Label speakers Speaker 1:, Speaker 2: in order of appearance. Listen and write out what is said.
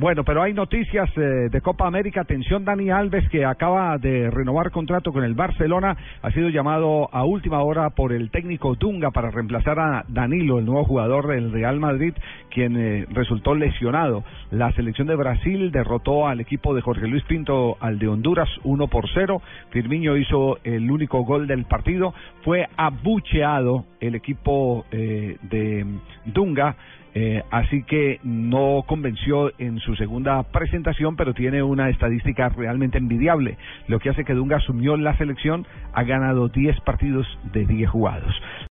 Speaker 1: Bueno, pero hay noticias eh, de Copa América. Atención, Dani Alves, que acaba de renovar contrato con el Barcelona, ha sido llamado a última hora por el técnico Dunga para reemplazar a Danilo, el nuevo jugador del Real Madrid, quien eh, resultó lesionado. La selección de Brasil derrotó al equipo de Jorge Luis Pinto al de Honduras 1 por 0. Firmino hizo el único gol del partido. Fue abucheado el equipo eh, de Dunga. Eh, así que no convenció en su segunda presentación, pero tiene una estadística realmente envidiable, lo que hace que Dunga asumió la selección, ha ganado 10 partidos de 10 jugados.